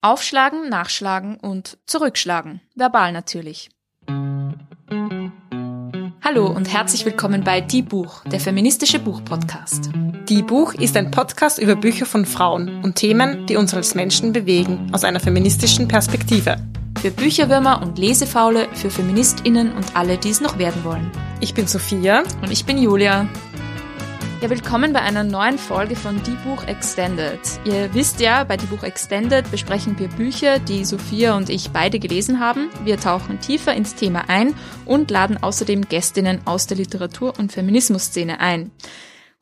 Aufschlagen, nachschlagen und zurückschlagen. Verbal natürlich. Hallo und herzlich willkommen bei Die Buch, der feministische Buchpodcast. Die Buch ist ein Podcast über Bücher von Frauen und Themen, die uns als Menschen bewegen, aus einer feministischen Perspektive. Für Bücherwürmer und Lesefaule, für FeministInnen und alle, die es noch werden wollen. Ich bin Sophia. Und ich bin Julia. Ja, willkommen bei einer neuen Folge von Die Buch Extended. Ihr wisst ja, bei Die Buch Extended besprechen wir Bücher, die Sophia und ich beide gelesen haben. Wir tauchen tiefer ins Thema ein und laden außerdem Gästinnen aus der Literatur- und Feminismusszene ein.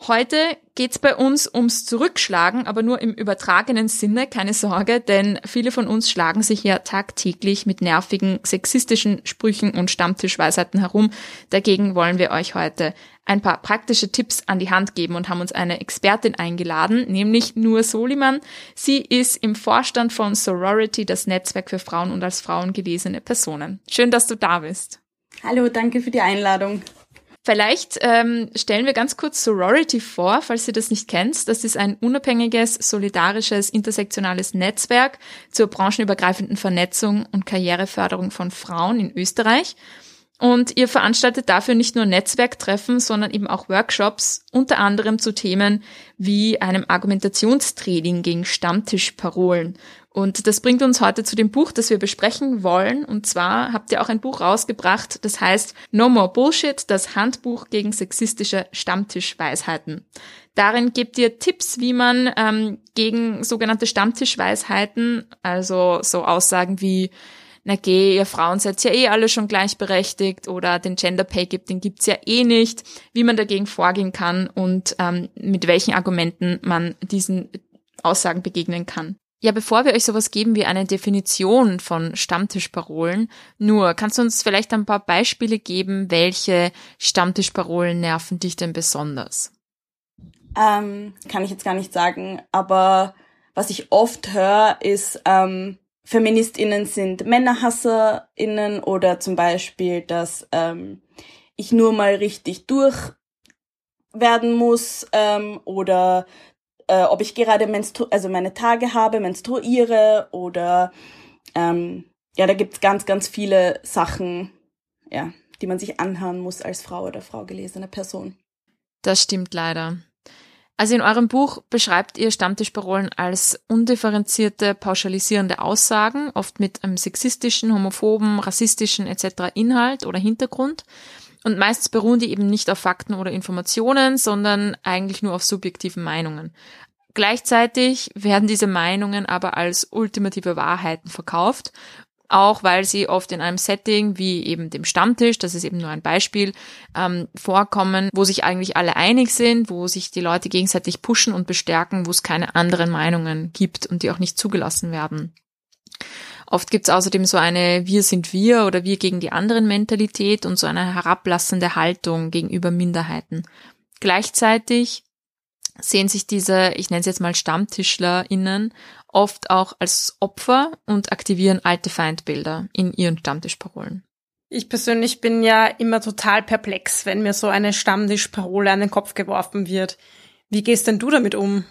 Heute geht's bei uns ums Zurückschlagen, aber nur im übertragenen Sinne, keine Sorge, denn viele von uns schlagen sich ja tagtäglich mit nervigen sexistischen Sprüchen und Stammtischweisheiten herum. Dagegen wollen wir euch heute ein paar praktische Tipps an die Hand geben und haben uns eine Expertin eingeladen, nämlich Nur Soliman. Sie ist im Vorstand von Sorority, das Netzwerk für Frauen und als Frauen gelesene Personen. Schön, dass du da bist. Hallo, danke für die Einladung. Vielleicht ähm, stellen wir ganz kurz Sorority vor, falls ihr das nicht kennt. Das ist ein unabhängiges, solidarisches, intersektionales Netzwerk zur branchenübergreifenden Vernetzung und Karriereförderung von Frauen in Österreich. Und ihr veranstaltet dafür nicht nur Netzwerktreffen, sondern eben auch Workshops, unter anderem zu Themen wie einem Argumentationstraining gegen Stammtischparolen und das bringt uns heute zu dem Buch, das wir besprechen wollen. Und zwar habt ihr auch ein Buch rausgebracht, das heißt No More Bullshit, das Handbuch gegen sexistische Stammtischweisheiten. Darin gebt ihr Tipps, wie man ähm, gegen sogenannte Stammtischweisheiten, also so Aussagen wie na geh, ihr Frauen seid ja eh alle schon gleichberechtigt oder den Gender Pay gibt, den gibt's ja eh nicht, wie man dagegen vorgehen kann und ähm, mit welchen Argumenten man diesen Aussagen begegnen kann. Ja, bevor wir euch sowas geben wie eine Definition von Stammtischparolen, nur kannst du uns vielleicht ein paar Beispiele geben, welche Stammtischparolen nerven dich denn besonders? Ähm, kann ich jetzt gar nicht sagen, aber was ich oft höre, ist, ähm, FeministInnen sind MännerhasserInnen oder zum Beispiel, dass ähm, ich nur mal richtig durch werden muss ähm, oder äh, ob ich gerade menstru also meine Tage habe, menstruiere oder ähm, ja, da gibt's ganz, ganz viele Sachen, ja, die man sich anhören muss als Frau oder Frau gelesene Person. Das stimmt leider. Also in eurem Buch beschreibt ihr Stammtischparolen als undifferenzierte, pauschalisierende Aussagen, oft mit einem sexistischen, homophoben, rassistischen etc. Inhalt oder Hintergrund. Und meistens beruhen die eben nicht auf Fakten oder Informationen, sondern eigentlich nur auf subjektiven Meinungen. Gleichzeitig werden diese Meinungen aber als ultimative Wahrheiten verkauft, auch weil sie oft in einem Setting wie eben dem Stammtisch, das ist eben nur ein Beispiel, ähm, vorkommen, wo sich eigentlich alle einig sind, wo sich die Leute gegenseitig pushen und bestärken, wo es keine anderen Meinungen gibt und die auch nicht zugelassen werden. Oft gibt es außerdem so eine Wir sind wir oder wir gegen die anderen Mentalität und so eine herablassende Haltung gegenüber Minderheiten. Gleichzeitig sehen sich diese, ich nenne es jetzt mal StammtischlerInnen, oft auch als Opfer und aktivieren alte Feindbilder in ihren Stammtischparolen. Ich persönlich bin ja immer total perplex, wenn mir so eine Stammtischparole an den Kopf geworfen wird. Wie gehst denn du damit um?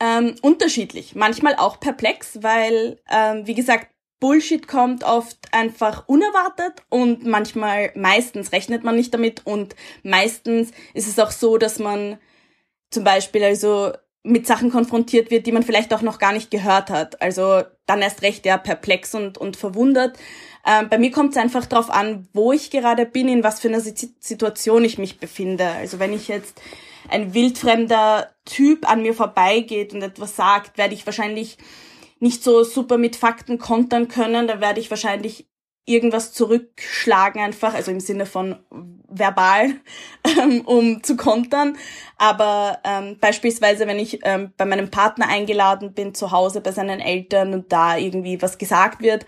Ähm, unterschiedlich. Manchmal auch perplex, weil, ähm, wie gesagt, Bullshit kommt oft einfach unerwartet und manchmal, meistens rechnet man nicht damit und meistens ist es auch so, dass man zum Beispiel also mit Sachen konfrontiert wird, die man vielleicht auch noch gar nicht gehört hat. Also dann erst recht ja perplex und, und verwundert. Ähm, bei mir kommt es einfach darauf an, wo ich gerade bin, in was für einer Situation ich mich befinde. Also wenn ich jetzt ein wildfremder Typ an mir vorbeigeht und etwas sagt, werde ich wahrscheinlich nicht so super mit Fakten kontern können. Da werde ich wahrscheinlich irgendwas zurückschlagen einfach, also im Sinne von verbal, ähm, um zu kontern. Aber ähm, beispielsweise, wenn ich ähm, bei meinem Partner eingeladen bin zu Hause bei seinen Eltern und da irgendwie was gesagt wird,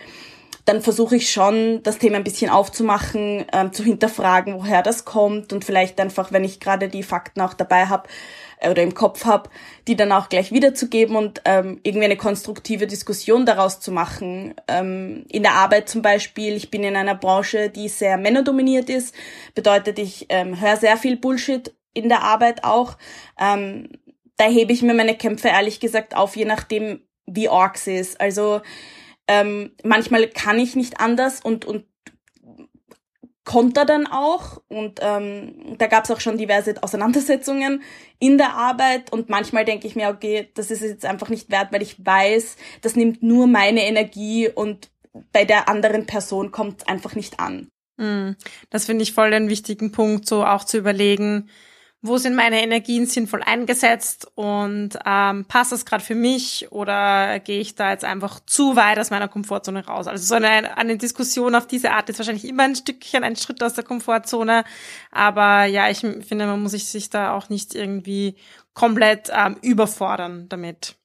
dann versuche ich schon, das Thema ein bisschen aufzumachen, ähm, zu hinterfragen, woher das kommt und vielleicht einfach, wenn ich gerade die Fakten auch dabei habe, oder im Kopf habe, die dann auch gleich wiederzugeben und ähm, irgendwie eine konstruktive Diskussion daraus zu machen. Ähm, in der Arbeit zum Beispiel, ich bin in einer Branche, die sehr männerdominiert ist, bedeutet, ich ähm, höre sehr viel Bullshit in der Arbeit auch. Ähm, da hebe ich mir meine Kämpfe ehrlich gesagt auf, je nachdem, wie Orks ist. Also ähm, manchmal kann ich nicht anders und, und konter dann auch. Und ähm, da gab es auch schon diverse Auseinandersetzungen in der Arbeit. Und manchmal denke ich mir, okay, das ist jetzt einfach nicht wert, weil ich weiß, das nimmt nur meine Energie und bei der anderen Person kommt es einfach nicht an. Hm, das finde ich voll den wichtigen Punkt, so auch zu überlegen, wo sind meine Energien sinnvoll eingesetzt und ähm, passt das gerade für mich oder gehe ich da jetzt einfach zu weit aus meiner Komfortzone raus? Also so eine, eine Diskussion auf diese Art ist wahrscheinlich immer ein Stückchen, ein Schritt aus der Komfortzone. Aber ja, ich finde, man muss sich da auch nicht irgendwie komplett ähm, überfordern damit.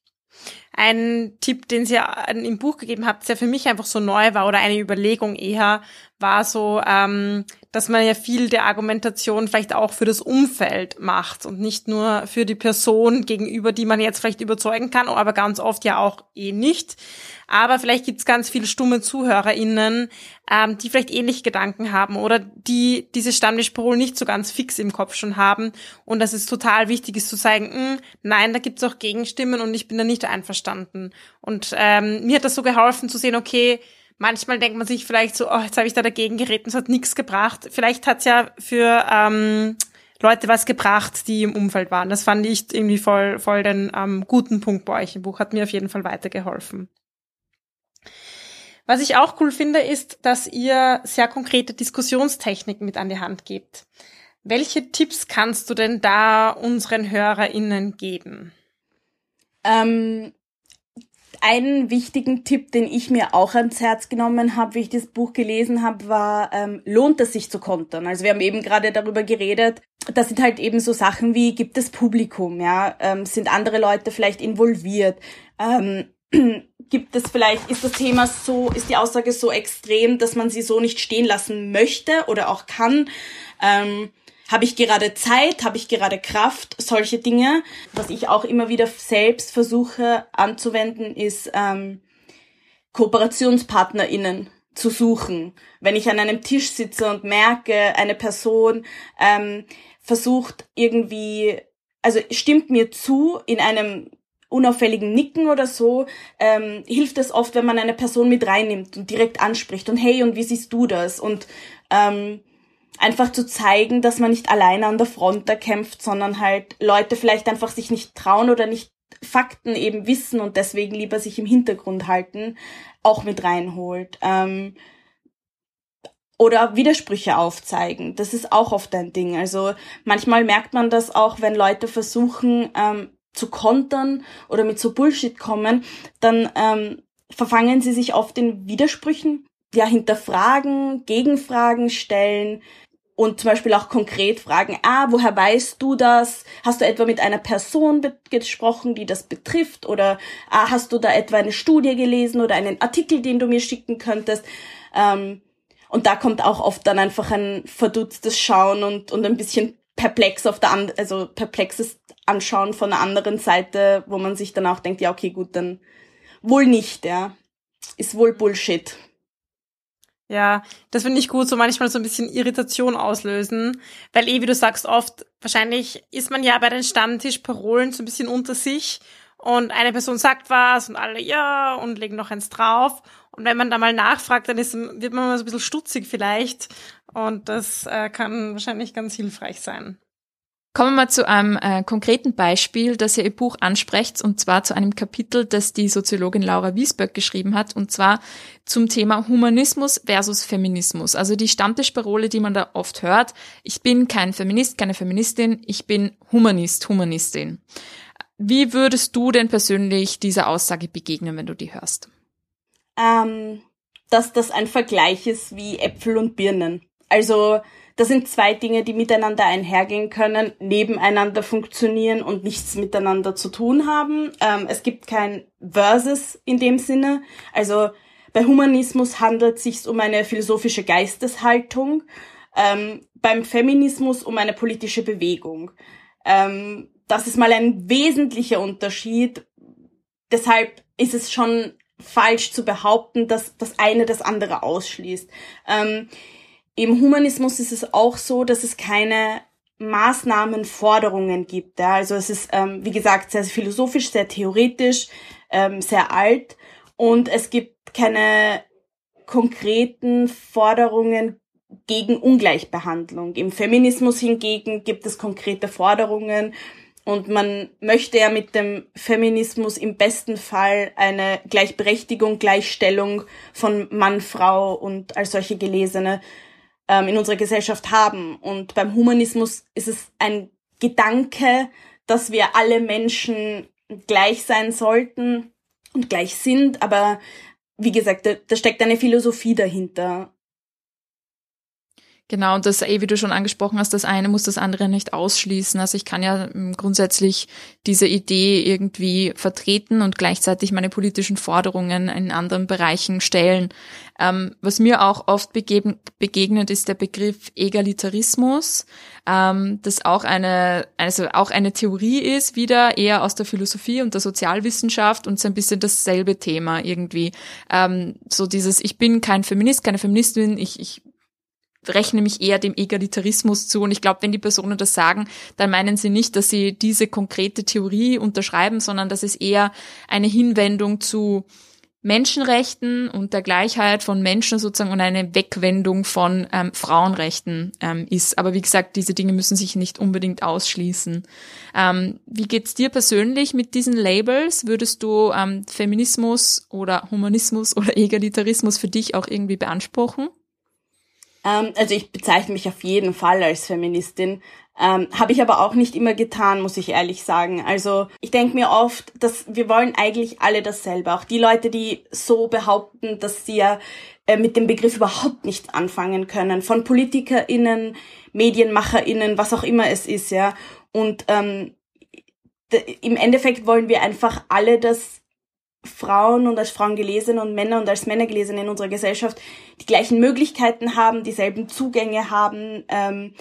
Ein Tipp, den Sie im Buch gegeben habt, der für mich einfach so neu war oder eine Überlegung eher, war so, ähm, dass man ja viel der Argumentation vielleicht auch für das Umfeld macht und nicht nur für die Person gegenüber, die man jetzt vielleicht überzeugen kann, aber ganz oft ja auch eh nicht. Aber vielleicht gibt's ganz viele stumme ZuhörerInnen, ähm, die vielleicht ähnliche Gedanken haben oder die diese Stammtischparole nicht so ganz fix im Kopf schon haben und dass es total wichtig ist zu sagen, hm, nein, da gibt's auch Gegenstimmen und ich bin da nicht einverstanden. Und ähm, mir hat das so geholfen zu sehen, okay, manchmal denkt man sich vielleicht so, oh, jetzt habe ich da dagegen geredet, es hat nichts gebracht. Vielleicht hat's ja für ähm, Leute was gebracht, die im Umfeld waren. Das fand ich irgendwie voll, voll den ähm, guten Punkt bei euch im Buch. Hat mir auf jeden Fall weitergeholfen. Was ich auch cool finde, ist, dass ihr sehr konkrete Diskussionstechniken mit an die Hand gebt. Welche Tipps kannst du denn da unseren HörerInnen geben? Ähm, einen wichtigen Tipp, den ich mir auch ans Herz genommen habe, wie ich das Buch gelesen habe, war, ähm, lohnt es sich zu kontern? Also wir haben eben gerade darüber geredet, das sind halt eben so Sachen wie, gibt es Publikum, ja, ähm, sind andere Leute vielleicht involviert, ähm, gibt es vielleicht, ist das Thema so, ist die Aussage so extrem, dass man sie so nicht stehen lassen möchte oder auch kann, ähm, habe ich gerade Zeit? Habe ich gerade Kraft? Solche Dinge. Was ich auch immer wieder selbst versuche anzuwenden, ist ähm, KooperationspartnerInnen zu suchen. Wenn ich an einem Tisch sitze und merke, eine Person ähm, versucht irgendwie, also stimmt mir zu in einem unauffälligen Nicken oder so, ähm, hilft es oft, wenn man eine Person mit reinnimmt und direkt anspricht und hey, und wie siehst du das? Und ähm, einfach zu zeigen, dass man nicht alleine an der Front da kämpft, sondern halt Leute vielleicht einfach sich nicht trauen oder nicht Fakten eben wissen und deswegen lieber sich im Hintergrund halten, auch mit reinholt. Ähm, oder Widersprüche aufzeigen. Das ist auch oft ein Ding. Also manchmal merkt man das auch, wenn Leute versuchen ähm, zu kontern oder mit so Bullshit kommen, dann ähm, verfangen sie sich oft in Widersprüchen, ja, hinterfragen, Gegenfragen stellen, und zum Beispiel auch konkret fragen, ah, woher weißt du das? Hast du etwa mit einer Person gesprochen, die das betrifft? Oder ah, hast du da etwa eine Studie gelesen oder einen Artikel, den du mir schicken könntest? Ähm, und da kommt auch oft dann einfach ein verdutztes Schauen und, und ein bisschen perplex auf der an also perplexes Anschauen von der anderen Seite, wo man sich dann auch denkt, ja, okay, gut, dann wohl nicht, ja. Ist wohl Bullshit. Ja, das finde ich gut, so manchmal so ein bisschen Irritation auslösen, weil eh, wie du sagst, oft, wahrscheinlich ist man ja bei den Stammtischparolen so ein bisschen unter sich und eine Person sagt was und alle ja und legen noch eins drauf und wenn man da mal nachfragt, dann ist, wird man mal so ein bisschen stutzig vielleicht und das äh, kann wahrscheinlich ganz hilfreich sein. Kommen wir mal zu einem äh, konkreten Beispiel, das ihr im Buch ansprecht, und zwar zu einem Kapitel, das die Soziologin Laura Wiesböck geschrieben hat, und zwar zum Thema Humanismus versus Feminismus. Also die Stammtischparole, die man da oft hört, ich bin kein Feminist, keine Feministin, ich bin Humanist, Humanistin. Wie würdest du denn persönlich dieser Aussage begegnen, wenn du die hörst? Ähm, dass das ein Vergleich ist wie Äpfel und Birnen. Also das sind zwei Dinge, die miteinander einhergehen können, nebeneinander funktionieren und nichts miteinander zu tun haben. Ähm, es gibt kein Versus in dem Sinne. Also bei Humanismus handelt es sich um eine philosophische Geisteshaltung, ähm, beim Feminismus um eine politische Bewegung. Ähm, das ist mal ein wesentlicher Unterschied. Deshalb ist es schon falsch zu behaupten, dass das eine das andere ausschließt. Ähm, im Humanismus ist es auch so, dass es keine Maßnahmenforderungen gibt. Ja? Also es ist, ähm, wie gesagt, sehr, philosophisch, sehr theoretisch. ähm, sehr alt und es gibt keine konkreten Forderungen gegen Ungleichbehandlung. Im Feminismus hingegen gibt es konkrete Forderungen und man möchte ja mit dem Feminismus im besten Fall eine Gleichberechtigung, Gleichstellung von Mann, Frau und als solche Gelesene ähm, in unserer Gesellschaft haben. Und beim Humanismus ist es ein Gedanke, dass wir alle Menschen gleich sein sollten und gleich sind, aber wie gesagt, da, da steckt eine Philosophie dahinter. Genau, und das, eh, wie du schon angesprochen hast, das eine muss das andere nicht ausschließen. Also ich kann ja ähm, grundsätzlich diese Idee irgendwie vertreten und gleichzeitig meine politischen Forderungen in anderen Bereichen stellen. Ähm, was mir auch oft begegnet, ist der Begriff Egalitarismus, ähm, das auch eine, also auch eine Theorie ist, wieder eher aus der Philosophie und der Sozialwissenschaft und so ein bisschen dasselbe Thema irgendwie. Ähm, so dieses, ich bin kein Feminist, keine Feministin, ich, ich rechne mich eher dem Egalitarismus zu. Und ich glaube, wenn die Personen das sagen, dann meinen sie nicht, dass sie diese konkrete Theorie unterschreiben, sondern dass es eher eine Hinwendung zu Menschenrechten und der Gleichheit von Menschen sozusagen und eine Wegwendung von ähm, Frauenrechten ähm, ist. Aber wie gesagt, diese Dinge müssen sich nicht unbedingt ausschließen. Ähm, wie geht's dir persönlich mit diesen Labels? Würdest du ähm, Feminismus oder Humanismus oder Egalitarismus für dich auch irgendwie beanspruchen? Ähm, also ich bezeichne mich auf jeden Fall als Feministin. Ähm, Habe ich aber auch nicht immer getan, muss ich ehrlich sagen. Also ich denke mir oft, dass wir wollen eigentlich alle dasselbe. Auch die Leute, die so behaupten, dass sie ja äh, mit dem Begriff überhaupt nicht anfangen können. Von PolitikerInnen, MedienmacherInnen, was auch immer es ist, ja. Und ähm, im Endeffekt wollen wir einfach alle das Frauen und als Frauen gelesen und Männer und als Männer gelesen in unserer Gesellschaft die gleichen Möglichkeiten haben, dieselben Zugänge haben ähm,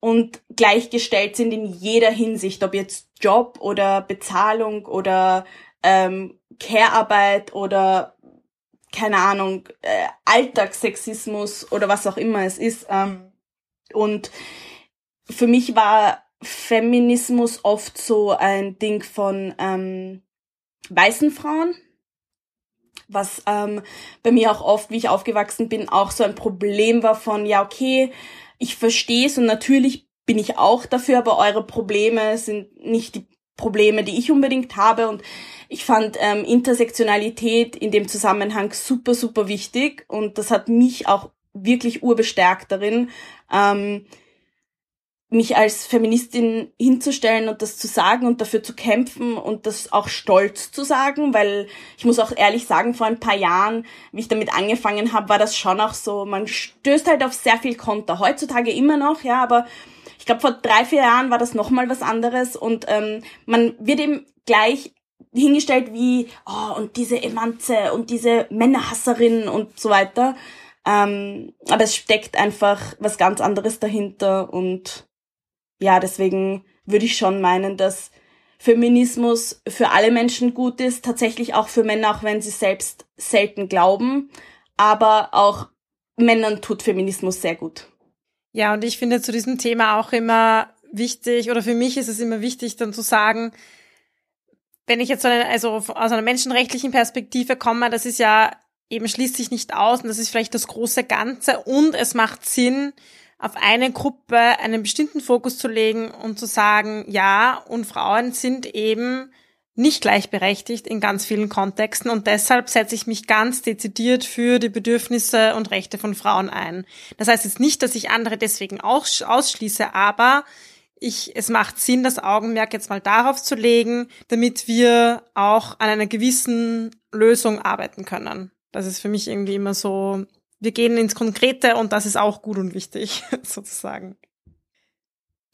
und gleichgestellt sind in jeder Hinsicht, ob jetzt Job oder Bezahlung oder ähm, Care-Arbeit oder keine Ahnung, äh, Alltagssexismus oder was auch immer es ist. Ähm, und für mich war Feminismus oft so ein Ding von ähm, weißen Frauen, was ähm, bei mir auch oft, wie ich aufgewachsen bin, auch so ein Problem war von, ja, okay, ich verstehe es und natürlich bin ich auch dafür, aber eure Probleme sind nicht die Probleme, die ich unbedingt habe. Und ich fand ähm, Intersektionalität in dem Zusammenhang super, super wichtig. Und das hat mich auch wirklich urbestärkt darin, ähm, mich als Feministin hinzustellen und das zu sagen und dafür zu kämpfen und das auch stolz zu sagen, weil ich muss auch ehrlich sagen, vor ein paar Jahren, wie ich damit angefangen habe, war das schon auch so, man stößt halt auf sehr viel Konter. Heutzutage immer noch, ja, aber ich glaube, vor drei, vier Jahren war das nochmal was anderes und ähm, man wird eben gleich hingestellt wie, oh, und diese Emanze und diese Männerhasserin und so weiter. Ähm, aber es steckt einfach was ganz anderes dahinter und ja, deswegen würde ich schon meinen, dass Feminismus für alle Menschen gut ist, tatsächlich auch für Männer, auch wenn sie selbst selten glauben, aber auch Männern tut Feminismus sehr gut. Ja, und ich finde zu diesem Thema auch immer wichtig, oder für mich ist es immer wichtig, dann zu sagen, wenn ich jetzt also aus einer menschenrechtlichen Perspektive komme, das ist ja eben schließt sich nicht aus und das ist vielleicht das große Ganze und es macht Sinn, auf eine Gruppe einen bestimmten Fokus zu legen und zu sagen, ja, und Frauen sind eben nicht gleichberechtigt in ganz vielen Kontexten und deshalb setze ich mich ganz dezidiert für die Bedürfnisse und Rechte von Frauen ein. Das heißt jetzt nicht, dass ich andere deswegen auch ausschließe, aber ich, es macht Sinn, das Augenmerk jetzt mal darauf zu legen, damit wir auch an einer gewissen Lösung arbeiten können. Das ist für mich irgendwie immer so wir gehen ins Konkrete und das ist auch gut und wichtig, sozusagen.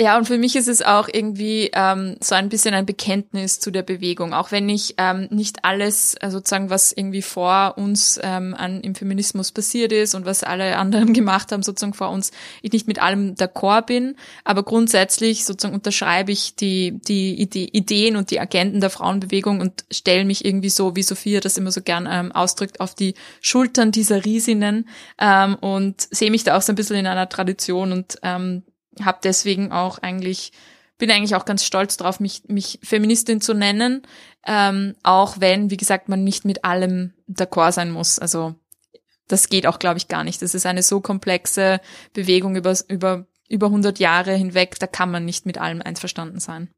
Ja, und für mich ist es auch irgendwie ähm, so ein bisschen ein Bekenntnis zu der Bewegung, auch wenn ich ähm, nicht alles äh, sozusagen, was irgendwie vor uns ähm, an, im Feminismus passiert ist und was alle anderen gemacht haben, sozusagen vor uns, ich nicht mit allem d'accord bin, aber grundsätzlich sozusagen unterschreibe ich die, die Ide Ideen und die Agenten der Frauenbewegung und stelle mich irgendwie so, wie Sophia das immer so gern ähm, ausdrückt, auf die Schultern dieser Riesinnen ähm, und sehe mich da auch so ein bisschen in einer Tradition und ähm, habe deswegen auch eigentlich bin eigentlich auch ganz stolz drauf, mich, mich Feministin zu nennen, ähm, auch wenn, wie gesagt, man nicht mit allem d'accord sein muss. Also das geht auch, glaube ich, gar nicht. Das ist eine so komplexe Bewegung über, über, über 100 Jahre hinweg, da kann man nicht mit allem einverstanden sein.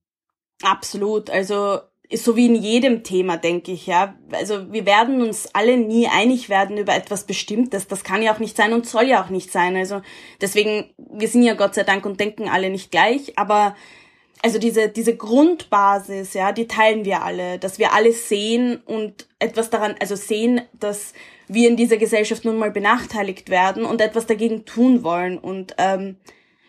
Absolut. Also so wie in jedem Thema, denke ich, ja. Also wir werden uns alle nie einig werden über etwas Bestimmtes. Das kann ja auch nicht sein und soll ja auch nicht sein. Also deswegen, wir sind ja Gott sei Dank und denken alle nicht gleich, aber also diese, diese Grundbasis, ja, die teilen wir alle, dass wir alle sehen und etwas daran, also sehen, dass wir in dieser Gesellschaft nun mal benachteiligt werden und etwas dagegen tun wollen. Und ähm,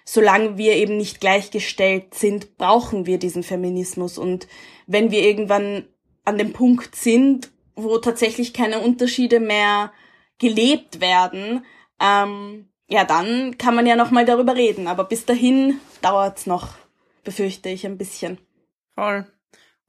solange wir eben nicht gleichgestellt sind, brauchen wir diesen Feminismus. Und wenn wir irgendwann an dem Punkt sind, wo tatsächlich keine Unterschiede mehr gelebt werden, ähm, ja, dann kann man ja noch mal darüber reden. Aber bis dahin dauert's noch befürchte ich ein bisschen. Voll.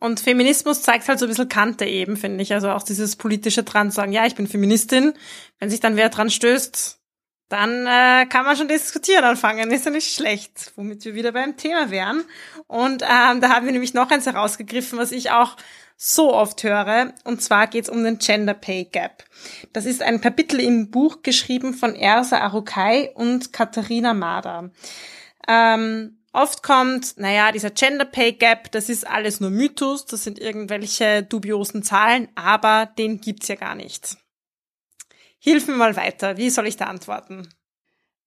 Und Feminismus zeigt halt so ein bisschen Kante eben, finde ich. Also auch dieses politische dran sagen, ja, ich bin Feministin. Wenn sich dann wer dran stößt, dann äh, kann man schon diskutieren anfangen. Ist ja nicht schlecht, womit wir wieder beim Thema wären. Und ähm, da haben wir nämlich noch eins herausgegriffen, was ich auch so oft höre. Und zwar geht es um den Gender Pay Gap. Das ist ein Kapitel im Buch geschrieben von Ersa Arukai und Katharina Mader. Ähm, Oft kommt, naja, dieser Gender Pay Gap, das ist alles nur Mythos, das sind irgendwelche dubiosen Zahlen, aber den gibt's ja gar nicht. Hilf mir mal weiter, wie soll ich da antworten?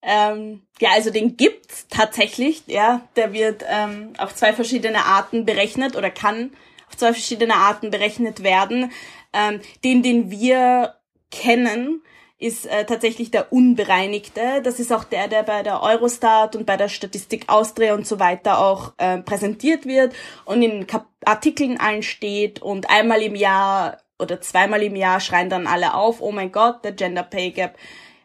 Ähm, ja, also den gibt's tatsächlich, ja, der wird ähm, auf zwei verschiedene Arten berechnet oder kann auf zwei verschiedene Arten berechnet werden. Ähm, den, den wir kennen, ist äh, tatsächlich der unbereinigte. Das ist auch der, der bei der Eurostat und bei der Statistik Austria und so weiter auch äh, präsentiert wird und in Kap Artikeln allen steht und einmal im Jahr oder zweimal im Jahr schreien dann alle auf, oh mein Gott, der Gender Pay Gap.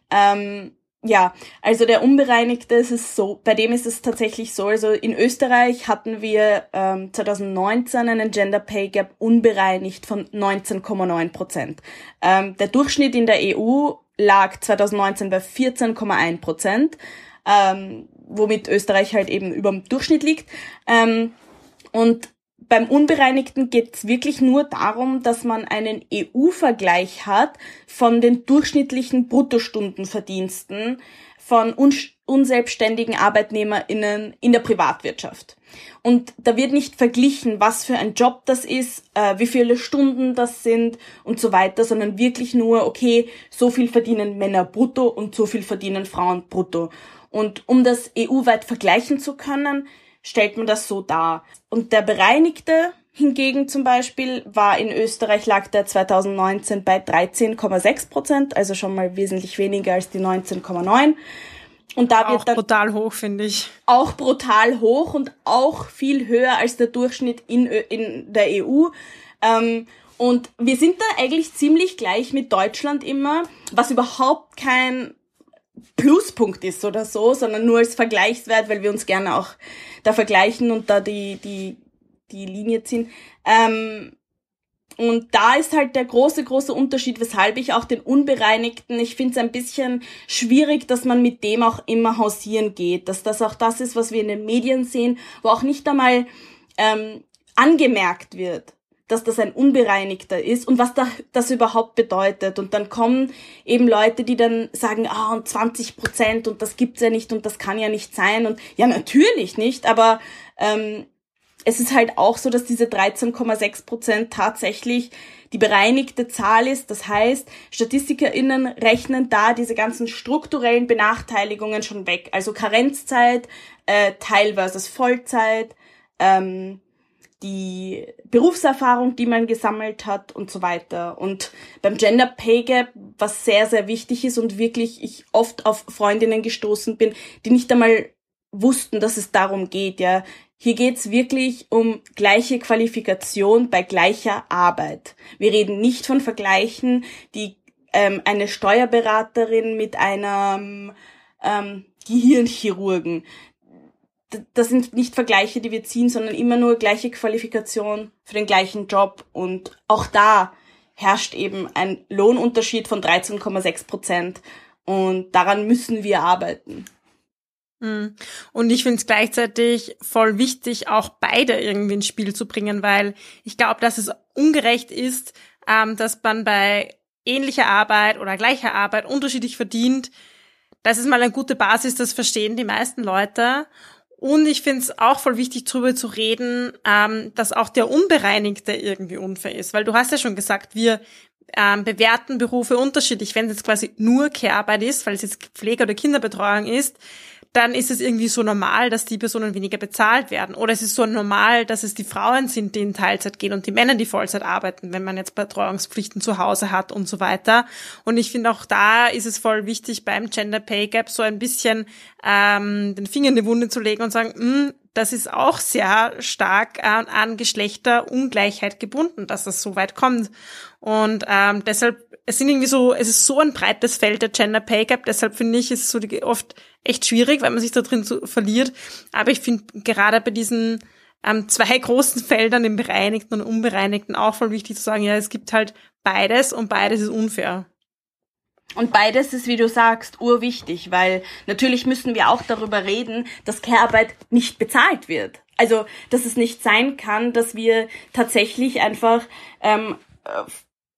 Ähm, ja, also der unbereinigte ist es so, bei dem ist es tatsächlich so, also in Österreich hatten wir ähm, 2019 einen Gender Pay Gap unbereinigt von 19,9 Prozent. Ähm, der Durchschnitt in der EU lag 2019 bei 14,1 Prozent, ähm, womit Österreich halt eben über dem Durchschnitt liegt. Ähm, und beim Unbereinigten geht es wirklich nur darum, dass man einen EU-Vergleich hat von den durchschnittlichen Bruttostundenverdiensten von unselbstständigen ArbeitnehmerInnen in der Privatwirtschaft. Und da wird nicht verglichen, was für ein Job das ist, äh, wie viele Stunden das sind und so weiter, sondern wirklich nur, okay, so viel verdienen Männer brutto und so viel verdienen Frauen brutto. Und um das EU-weit vergleichen zu können, stellt man das so dar. Und der Bereinigte hingegen zum Beispiel war in Österreich lag der 2019 bei 13,6 Prozent, also schon mal wesentlich weniger als die 19,9. Und da wird auch dann brutal hoch, finde ich. Auch brutal hoch und auch viel höher als der Durchschnitt in, in der EU. Ähm, und wir sind da eigentlich ziemlich gleich mit Deutschland immer, was überhaupt kein Pluspunkt ist oder so, sondern nur als Vergleichswert, weil wir uns gerne auch da vergleichen und da die, die, die Linie ziehen. Ähm, und da ist halt der große, große Unterschied, weshalb ich auch den Unbereinigten, ich finde es ein bisschen schwierig, dass man mit dem auch immer hausieren geht, dass das auch das ist, was wir in den Medien sehen, wo auch nicht einmal ähm, angemerkt wird dass das ein unbereinigter ist und was da, das überhaupt bedeutet. Und dann kommen eben Leute, die dann sagen, ah, und 20 Prozent und das gibt's ja nicht und das kann ja nicht sein. Und ja, natürlich nicht, aber ähm, es ist halt auch so, dass diese 13,6 Prozent tatsächlich die bereinigte Zahl ist. Das heißt, StatistikerInnen rechnen da diese ganzen strukturellen Benachteiligungen schon weg. Also Karenzzeit, äh, Teil versus Vollzeit, ähm, die Berufserfahrung, die man gesammelt hat und so weiter. Und beim Gender Pay Gap, was sehr, sehr wichtig ist und wirklich ich oft auf Freundinnen gestoßen bin, die nicht einmal wussten, dass es darum geht, ja. Hier geht's wirklich um gleiche Qualifikation bei gleicher Arbeit. Wir reden nicht von Vergleichen, die ähm, eine Steuerberaterin mit einem ähm, Gehirnchirurgen das sind nicht Vergleiche, die wir ziehen, sondern immer nur gleiche Qualifikation für den gleichen Job. Und auch da herrscht eben ein Lohnunterschied von 13,6 Prozent. Und daran müssen wir arbeiten. Mhm. Und ich finde es gleichzeitig voll wichtig, auch beide irgendwie ins Spiel zu bringen, weil ich glaube, dass es ungerecht ist, ähm, dass man bei ähnlicher Arbeit oder gleicher Arbeit unterschiedlich verdient. Das ist mal eine gute Basis, das verstehen die meisten Leute. Und ich finde es auch voll wichtig, darüber zu reden, ähm, dass auch der Unbereinigte irgendwie unfair ist. Weil du hast ja schon gesagt, wir ähm, bewerten Berufe unterschiedlich. Wenn es jetzt quasi nur Care-Arbeit ist, weil es jetzt Pflege oder Kinderbetreuung ist, dann ist es irgendwie so normal, dass die Personen weniger bezahlt werden. Oder es ist so normal, dass es die Frauen sind, die in Teilzeit gehen und die Männer, die Vollzeit arbeiten, wenn man jetzt Betreuungspflichten zu Hause hat und so weiter. Und ich finde auch da ist es voll wichtig, beim Gender Pay Gap so ein bisschen ähm, den Finger in die Wunde zu legen und sagen, hm, das ist auch sehr stark an, an Geschlechterungleichheit gebunden, dass das so weit kommt. Und ähm, deshalb, es sind irgendwie so, es ist so ein breites Feld der Gender Pay Gap, deshalb finde ich, ist es so oft echt schwierig, weil man sich da drin so verliert. Aber ich finde gerade bei diesen ähm, zwei großen Feldern, im bereinigten und unbereinigten, auch voll wichtig zu sagen, ja, es gibt halt beides und beides ist unfair. Und beides ist, wie du sagst, urwichtig, weil natürlich müssen wir auch darüber reden, dass Care-Arbeit nicht bezahlt wird. Also, dass es nicht sein kann, dass wir tatsächlich einfach ähm,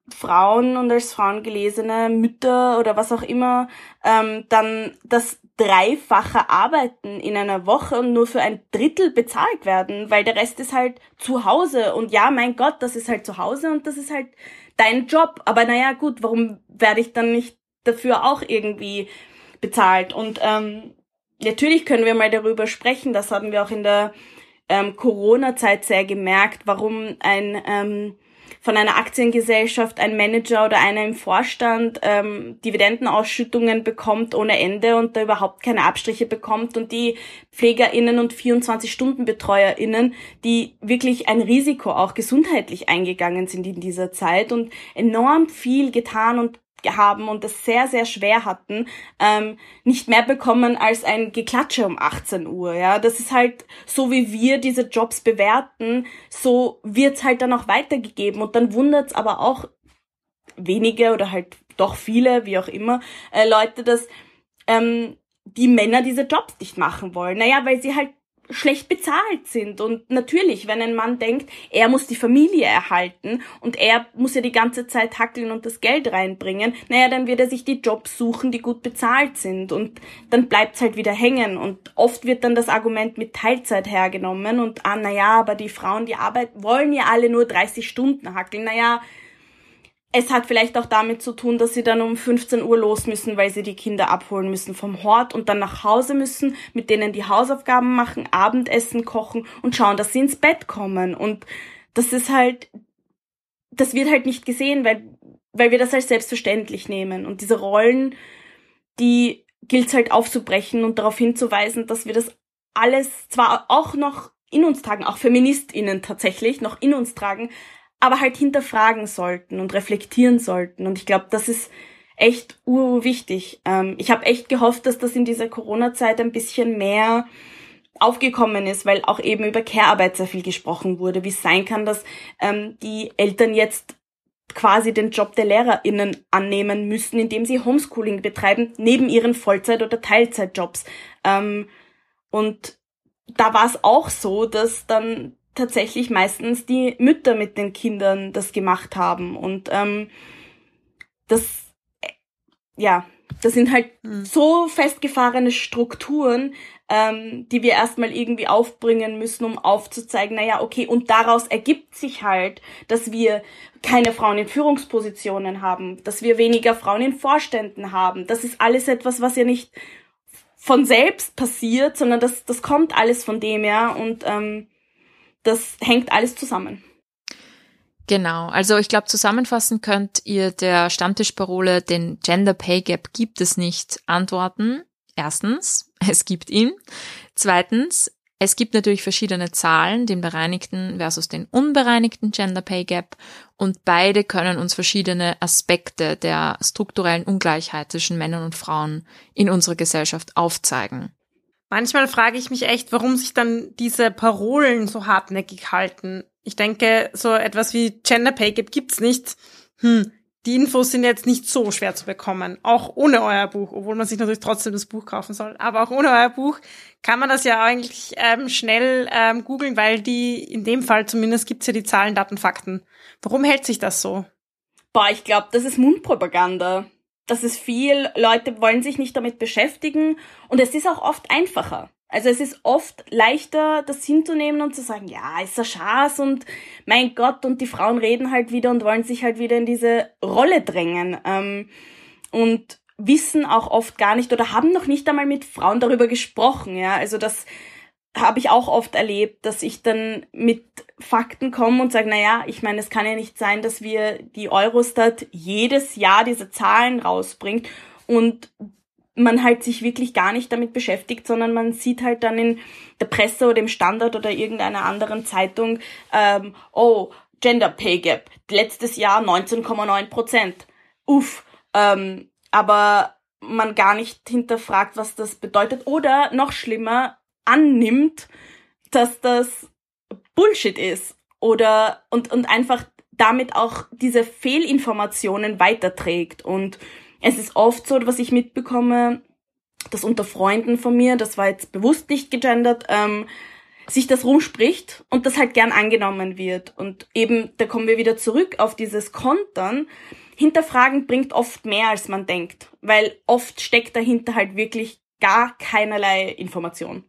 Frauen und als Frauen gelesene Mütter oder was auch immer ähm, dann das dreifache Arbeiten in einer Woche und nur für ein Drittel bezahlt werden, weil der Rest ist halt zu Hause. Und ja, mein Gott, das ist halt zu Hause und das ist halt dein Job. Aber naja, gut, warum werde ich dann nicht dafür auch irgendwie bezahlt? Und ähm, natürlich können wir mal darüber sprechen, das haben wir auch in der ähm, Corona-Zeit sehr gemerkt, warum ein ähm, von einer Aktiengesellschaft ein Manager oder einer im Vorstand ähm, Dividendenausschüttungen bekommt ohne Ende und da überhaupt keine Abstriche bekommt und die PflegerInnen und 24-Stunden-BetreuerInnen, die wirklich ein Risiko auch gesundheitlich eingegangen sind in dieser Zeit und enorm viel getan und haben und es sehr, sehr schwer hatten, ähm, nicht mehr bekommen als ein Geklatsche um 18 Uhr. Ja, das ist halt so, wie wir diese Jobs bewerten, so wird's halt dann auch weitergegeben und dann wundert's aber auch wenige oder halt doch viele, wie auch immer, äh, Leute, dass ähm, die Männer diese Jobs nicht machen wollen. Naja, weil sie halt schlecht bezahlt sind. Und natürlich, wenn ein Mann denkt, er muss die Familie erhalten und er muss ja die ganze Zeit hackeln und das Geld reinbringen, naja, dann wird er sich die Jobs suchen, die gut bezahlt sind. Und dann bleibt's halt wieder hängen. Und oft wird dann das Argument mit Teilzeit hergenommen und, ah, naja, aber die Frauen, die arbeiten, wollen ja alle nur 30 Stunden hackeln. Naja, es hat vielleicht auch damit zu tun, dass sie dann um 15 Uhr los müssen, weil sie die Kinder abholen müssen vom Hort und dann nach Hause müssen, mit denen die Hausaufgaben machen, Abendessen kochen und schauen, dass sie ins Bett kommen. Und das ist halt, das wird halt nicht gesehen, weil, weil wir das als selbstverständlich nehmen. Und diese Rollen, die gilt es halt aufzubrechen und darauf hinzuweisen, dass wir das alles zwar auch noch in uns tragen, auch FeministInnen tatsächlich noch in uns tragen, aber halt hinterfragen sollten und reflektieren sollten. Und ich glaube, das ist echt urwichtig. Ähm, ich habe echt gehofft, dass das in dieser Corona-Zeit ein bisschen mehr aufgekommen ist, weil auch eben über Care-Arbeit sehr viel gesprochen wurde, wie es sein kann, dass ähm, die Eltern jetzt quasi den Job der LehrerInnen annehmen müssen, indem sie Homeschooling betreiben, neben ihren Vollzeit- oder Teilzeitjobs. Ähm, und da war es auch so, dass dann tatsächlich meistens die Mütter mit den Kindern das gemacht haben. Und ähm, das, äh, ja, das sind halt mhm. so festgefahrene Strukturen, ähm, die wir erstmal irgendwie aufbringen müssen, um aufzuzeigen, naja, okay, und daraus ergibt sich halt, dass wir keine Frauen in Führungspositionen haben, dass wir weniger Frauen in Vorständen haben. Das ist alles etwas, was ja nicht von selbst passiert, sondern das, das kommt alles von dem her und ähm, das hängt alles zusammen. Genau, also ich glaube, zusammenfassend könnt ihr der Stammtischparole, den Gender Pay Gap gibt es nicht, antworten. Erstens, es gibt ihn. Zweitens, es gibt natürlich verschiedene Zahlen, den bereinigten versus den unbereinigten Gender Pay Gap und beide können uns verschiedene Aspekte der strukturellen Ungleichheit zwischen Männern und Frauen in unserer Gesellschaft aufzeigen. Manchmal frage ich mich echt, warum sich dann diese Parolen so hartnäckig halten. Ich denke, so etwas wie Gender Pay Gap gibt's nicht. Hm, die Infos sind jetzt nicht so schwer zu bekommen, auch ohne euer Buch, obwohl man sich natürlich trotzdem das Buch kaufen soll. Aber auch ohne euer Buch kann man das ja eigentlich ähm, schnell ähm, googeln, weil die, in dem Fall zumindest gibt's ja die Zahlen, Daten, Fakten. Warum hält sich das so? Boah, ich glaube, das ist Mundpropaganda. Das ist viel, Leute wollen sich nicht damit beschäftigen und es ist auch oft einfacher. Also es ist oft leichter, das hinzunehmen und zu sagen, ja, ist ein Schatz und mein Gott, und die Frauen reden halt wieder und wollen sich halt wieder in diese Rolle drängen. Ähm, und wissen auch oft gar nicht oder haben noch nicht einmal mit Frauen darüber gesprochen, ja. Also das habe ich auch oft erlebt, dass ich dann mit Fakten komme und sage, na ja, ich meine, es kann ja nicht sein, dass wir die Eurostat jedes Jahr diese Zahlen rausbringt und man halt sich wirklich gar nicht damit beschäftigt, sondern man sieht halt dann in der Presse oder im Standard oder irgendeiner anderen Zeitung, ähm, oh, Gender Pay Gap, letztes Jahr 19,9 Prozent. Uff, ähm, aber man gar nicht hinterfragt, was das bedeutet oder noch schlimmer annimmt, dass das Bullshit ist oder und und einfach damit auch diese Fehlinformationen weiterträgt und es ist oft so, was ich mitbekomme, dass unter Freunden von mir, das war jetzt bewusst nicht gegendert, ähm, sich das rumspricht und das halt gern angenommen wird. Und eben, da kommen wir wieder zurück auf dieses Kontern. Hinterfragen bringt oft mehr, als man denkt, weil oft steckt dahinter halt wirklich gar keinerlei Information.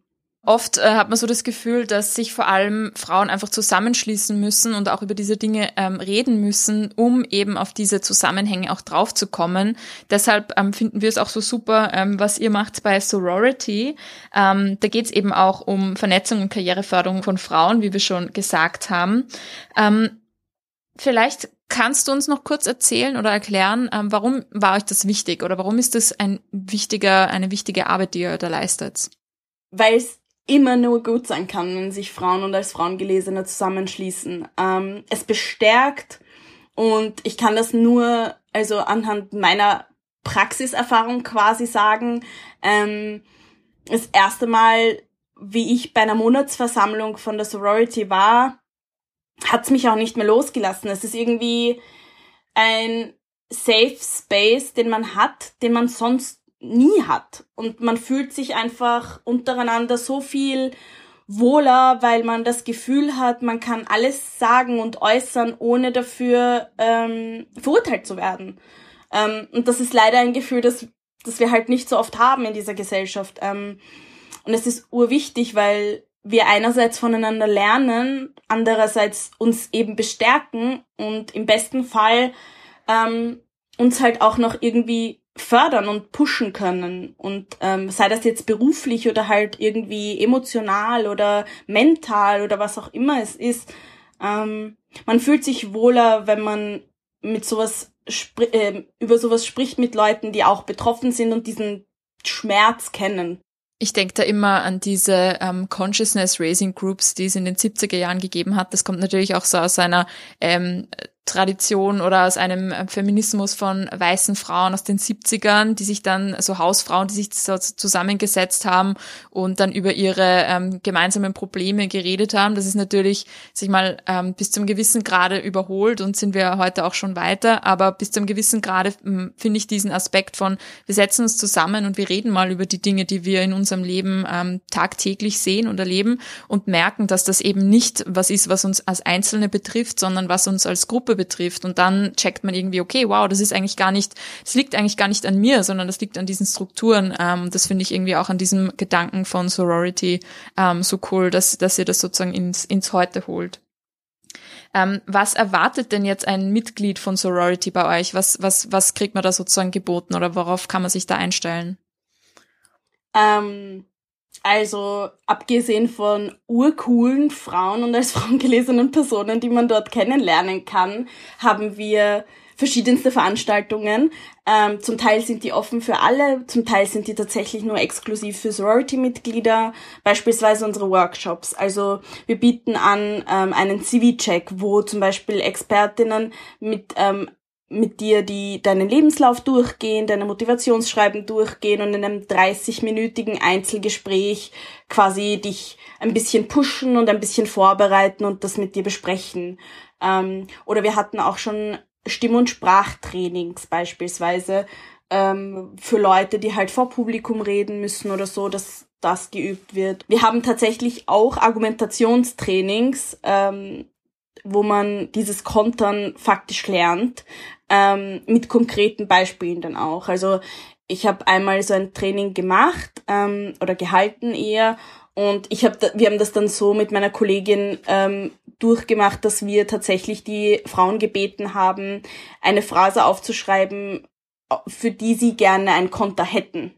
Oft äh, hat man so das Gefühl, dass sich vor allem Frauen einfach zusammenschließen müssen und auch über diese Dinge ähm, reden müssen, um eben auf diese Zusammenhänge auch draufzukommen. Deshalb ähm, finden wir es auch so super, ähm, was ihr macht bei Sorority. Ähm, da geht es eben auch um Vernetzung und Karriereförderung von Frauen, wie wir schon gesagt haben. Ähm, vielleicht kannst du uns noch kurz erzählen oder erklären, ähm, warum war euch das wichtig oder warum ist das ein wichtiger, eine wichtige Arbeit, die ihr da leistet? Weil es immer nur gut sein kann, wenn sich Frauen und als Frauengelesene zusammenschließen. Ähm, es bestärkt und ich kann das nur, also anhand meiner Praxiserfahrung quasi sagen, ähm, das erste Mal, wie ich bei einer Monatsversammlung von der Sorority war, hat's mich auch nicht mehr losgelassen. Es ist irgendwie ein Safe Space, den man hat, den man sonst nie hat. Und man fühlt sich einfach untereinander so viel wohler, weil man das Gefühl hat, man kann alles sagen und äußern, ohne dafür ähm, verurteilt zu werden. Ähm, und das ist leider ein Gefühl, das, das wir halt nicht so oft haben in dieser Gesellschaft. Ähm, und es ist urwichtig, weil wir einerseits voneinander lernen, andererseits uns eben bestärken und im besten Fall ähm, uns halt auch noch irgendwie fördern und pushen können. Und ähm, sei das jetzt beruflich oder halt irgendwie emotional oder mental oder was auch immer es ist, ähm, man fühlt sich wohler, wenn man mit sowas äh, über sowas spricht mit Leuten, die auch betroffen sind und diesen Schmerz kennen. Ich denke da immer an diese ähm, Consciousness Raising Groups, die es in den 70er Jahren gegeben hat. Das kommt natürlich auch so aus einer ähm, Tradition oder aus einem äh, Feminismus von weißen Frauen aus den 70ern, die sich dann, so Hausfrauen, die sich so zusammengesetzt haben und dann über ihre ähm, gemeinsamen Probleme geredet haben. Das ist natürlich, sag ich mal, ähm, bis zum gewissen Grade überholt und sind wir heute auch schon weiter. Aber bis zum gewissen Grade hm, finde ich diesen Aspekt von, wir setzen uns zusammen und wir reden mal über die Dinge, die wir in unserem Leben ähm, tagtäglich sehen und erleben und merken, dass das eben nicht was ist, was uns als Einzelne betrifft, sondern was uns als Gruppe betrifft. Und dann checkt man irgendwie, okay, wow, das ist eigentlich gar nicht, das liegt eigentlich gar nicht an mir, sondern das liegt an diesen Strukturen. Ähm, das finde ich irgendwie auch an diesem Gedanken von Sorority ähm, so cool, dass, dass ihr das sozusagen ins, ins Heute holt. Ähm, was erwartet denn jetzt ein Mitglied von Sorority bei euch? Was, was, was kriegt man da sozusagen geboten oder worauf kann man sich da einstellen? Ähm, also abgesehen von urcoolen Frauen und als Frauen gelesenen Personen, die man dort kennenlernen kann, haben wir verschiedenste Veranstaltungen. Ähm, zum Teil sind die offen für alle, zum Teil sind die tatsächlich nur exklusiv für Sorority-Mitglieder, beispielsweise unsere Workshops. Also wir bieten an ähm, einen CV-Check, wo zum Beispiel Expertinnen mit ähm, mit dir die deinen Lebenslauf durchgehen, deine Motivationsschreiben durchgehen und in einem 30-minütigen Einzelgespräch quasi dich ein bisschen pushen und ein bisschen vorbereiten und das mit dir besprechen. Ähm, oder wir hatten auch schon Stimm- und Sprachtrainings beispielsweise ähm, für Leute, die halt vor Publikum reden müssen oder so, dass das geübt wird. Wir haben tatsächlich auch Argumentationstrainings, ähm, wo man dieses Kontern faktisch lernt, ähm, mit konkreten Beispielen dann auch. Also ich habe einmal so ein Training gemacht ähm, oder gehalten eher und ich habe, wir haben das dann so mit meiner Kollegin ähm, durchgemacht, dass wir tatsächlich die Frauen gebeten haben, eine Phrase aufzuschreiben, für die sie gerne ein Konter hätten.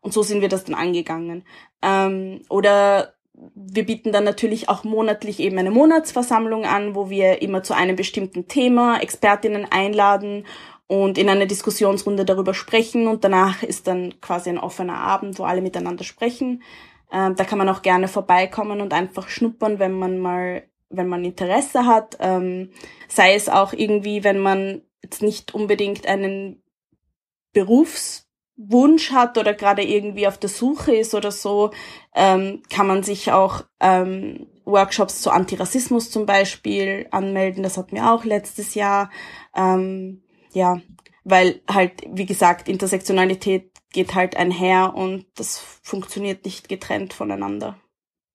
Und so sind wir das dann angegangen. Ähm, oder wir bieten dann natürlich auch monatlich eben eine Monatsversammlung an, wo wir immer zu einem bestimmten Thema Expertinnen einladen und in einer Diskussionsrunde darüber sprechen und danach ist dann quasi ein offener Abend, wo alle miteinander sprechen. Ähm, da kann man auch gerne vorbeikommen und einfach schnuppern, wenn man mal, wenn man Interesse hat. Ähm, sei es auch irgendwie, wenn man jetzt nicht unbedingt einen Berufswunsch hat oder gerade irgendwie auf der Suche ist oder so, ähm, kann man sich auch ähm, Workshops zu Antirassismus zum Beispiel anmelden. Das hatten wir auch letztes Jahr. Ähm, ja, weil halt, wie gesagt, Intersektionalität geht halt einher und das funktioniert nicht getrennt voneinander.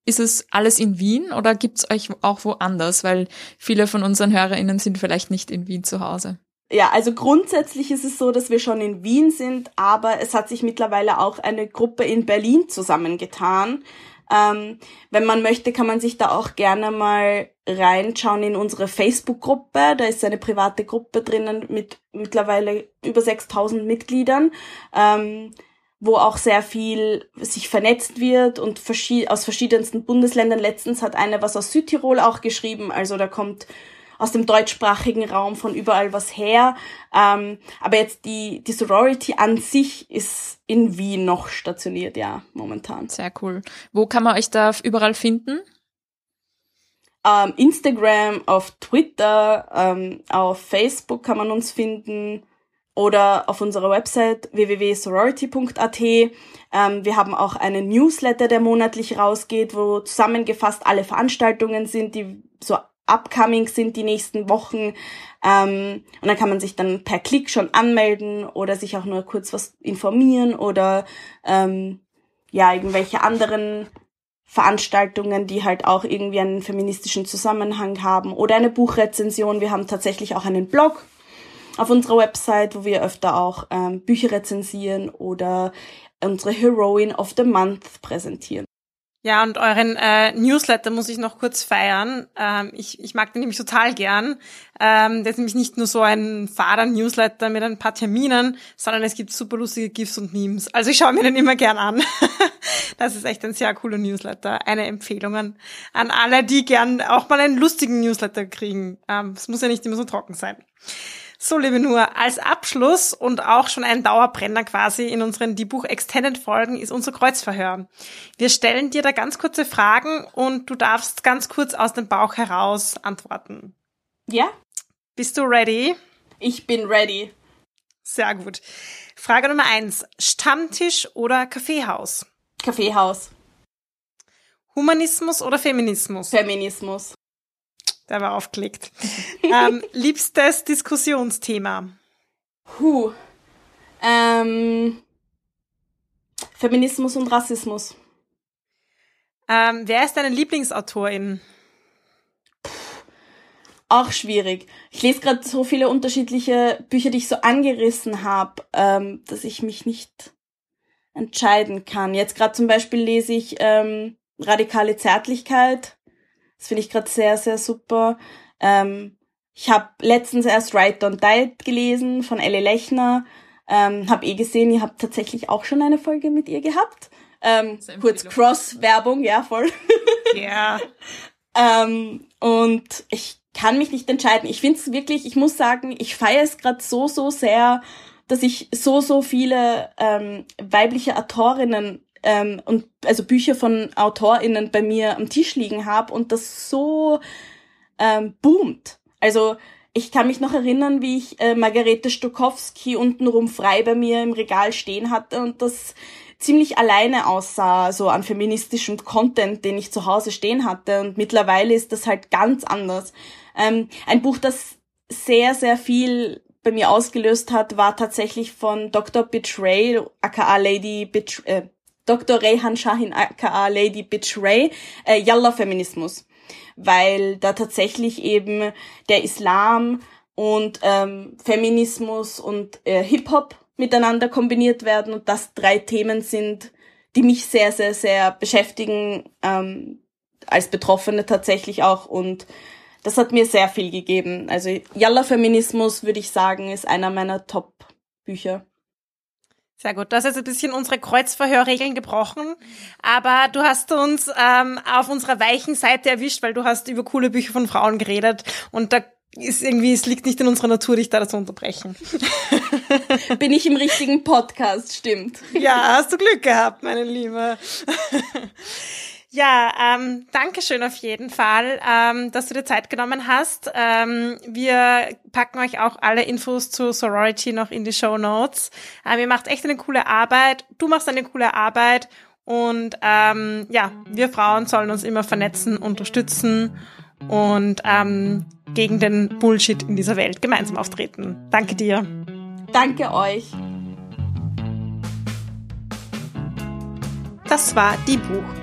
Ist es alles in Wien oder gibt's euch auch woanders? Weil viele von unseren HörerInnen sind vielleicht nicht in Wien zu Hause. Ja, also grundsätzlich ist es so, dass wir schon in Wien sind, aber es hat sich mittlerweile auch eine Gruppe in Berlin zusammengetan. Ähm, wenn man möchte, kann man sich da auch gerne mal reinschauen in unsere Facebook-Gruppe. Da ist eine private Gruppe drinnen mit mittlerweile über 6000 Mitgliedern, ähm, wo auch sehr viel sich vernetzt wird und aus verschiedensten Bundesländern. Letztens hat eine was aus Südtirol auch geschrieben. Also da kommt aus dem deutschsprachigen Raum von überall was her. Ähm, aber jetzt die, die Sorority an sich ist in Wien noch stationiert, ja, momentan. Sehr cool. Wo kann man euch da überall finden? Ähm, Instagram, auf Twitter, ähm, auf Facebook kann man uns finden oder auf unserer Website www.sorority.at. Ähm, wir haben auch einen Newsletter, der monatlich rausgeht, wo zusammengefasst alle Veranstaltungen sind, die so upcoming sind die nächsten Wochen. Ähm, und dann kann man sich dann per Klick schon anmelden oder sich auch nur kurz was informieren oder ähm, ja, irgendwelche anderen Veranstaltungen, die halt auch irgendwie einen feministischen Zusammenhang haben oder eine Buchrezension. Wir haben tatsächlich auch einen Blog auf unserer Website, wo wir öfter auch ähm, Bücher rezensieren oder unsere Heroine of the Month präsentieren. Ja, und euren äh, Newsletter muss ich noch kurz feiern. Ähm, ich, ich mag den nämlich total gern. Ähm, der ist nämlich nicht nur so ein Fader-Newsletter mit ein paar Terminen, sondern es gibt super lustige GIFs und Memes. Also ich schaue mir den immer gern an. das ist echt ein sehr cooler Newsletter. Eine Empfehlung an, an alle, die gern auch mal einen lustigen Newsletter kriegen. Ähm, es muss ja nicht immer so trocken sein. So, liebe Nur, als Abschluss und auch schon ein Dauerbrenner quasi in unseren Die Buch Extended Folgen ist unser Kreuzverhör. Wir stellen dir da ganz kurze Fragen und du darfst ganz kurz aus dem Bauch heraus antworten. Ja? Bist du ready? Ich bin ready. Sehr gut. Frage Nummer eins. Stammtisch oder Kaffeehaus? Kaffeehaus. Humanismus oder Feminismus? Feminismus. Der war aufgelegt. ähm, liebstes Diskussionsthema? Huh. Ähm, Feminismus und Rassismus. Ähm, wer ist deine Lieblingsautorin? auch schwierig. Ich lese gerade so viele unterschiedliche Bücher, die ich so angerissen habe, ähm, dass ich mich nicht entscheiden kann. Jetzt gerade zum Beispiel lese ich ähm, Radikale Zärtlichkeit das finde ich gerade sehr, sehr super. Ähm, ich habe letztens erst Write Don't Die gelesen von Elle Lechner. Ähm, hab eh gesehen, ihr habt tatsächlich auch schon eine Folge mit ihr gehabt. Ähm, kurz Cross-Werbung, ja, voll. Ja. Yeah. ähm, und ich kann mich nicht entscheiden. Ich finde es wirklich, ich muss sagen, ich feiere es gerade so, so sehr, dass ich so, so viele ähm, weibliche Autorinnen ähm, und also Bücher von AutorInnen bei mir am Tisch liegen habe und das so ähm, boomt. Also ich kann mich noch erinnern, wie ich äh, Margarete Stokowski untenrum frei bei mir im Regal stehen hatte und das ziemlich alleine aussah, so an feministischem Content, den ich zu Hause stehen hatte. Und mittlerweile ist das halt ganz anders. Ähm, ein Buch, das sehr, sehr viel bei mir ausgelöst hat, war tatsächlich von Dr. Ray, aka Lady Bitch, äh, Dr. Rehan Shahin, aka Lady Bitch Ray, äh, Yalla Feminismus. Weil da tatsächlich eben der Islam und ähm, Feminismus und äh, Hip-Hop miteinander kombiniert werden und das drei Themen sind, die mich sehr, sehr, sehr beschäftigen, ähm, als Betroffene tatsächlich auch und das hat mir sehr viel gegeben. Also Yalla Feminismus, würde ich sagen, ist einer meiner Top-Bücher. Sehr gut. Du hast jetzt ein bisschen unsere Kreuzverhörregeln gebrochen, aber du hast uns ähm, auf unserer weichen Seite erwischt, weil du hast über coole Bücher von Frauen geredet und da ist irgendwie, es liegt nicht in unserer Natur, dich da zu unterbrechen. Bin ich im richtigen Podcast, stimmt. Ja, hast du Glück gehabt, meine Liebe. Ja, ähm, danke schön auf jeden Fall, ähm, dass du dir Zeit genommen hast. Ähm, wir packen euch auch alle Infos zu Sorority noch in die Show Notes. Ähm, ihr macht echt eine coole Arbeit. Du machst eine coole Arbeit. Und ähm, ja, wir Frauen sollen uns immer vernetzen, unterstützen und ähm, gegen den Bullshit in dieser Welt gemeinsam auftreten. Danke dir. Danke euch. Das war Die Buch,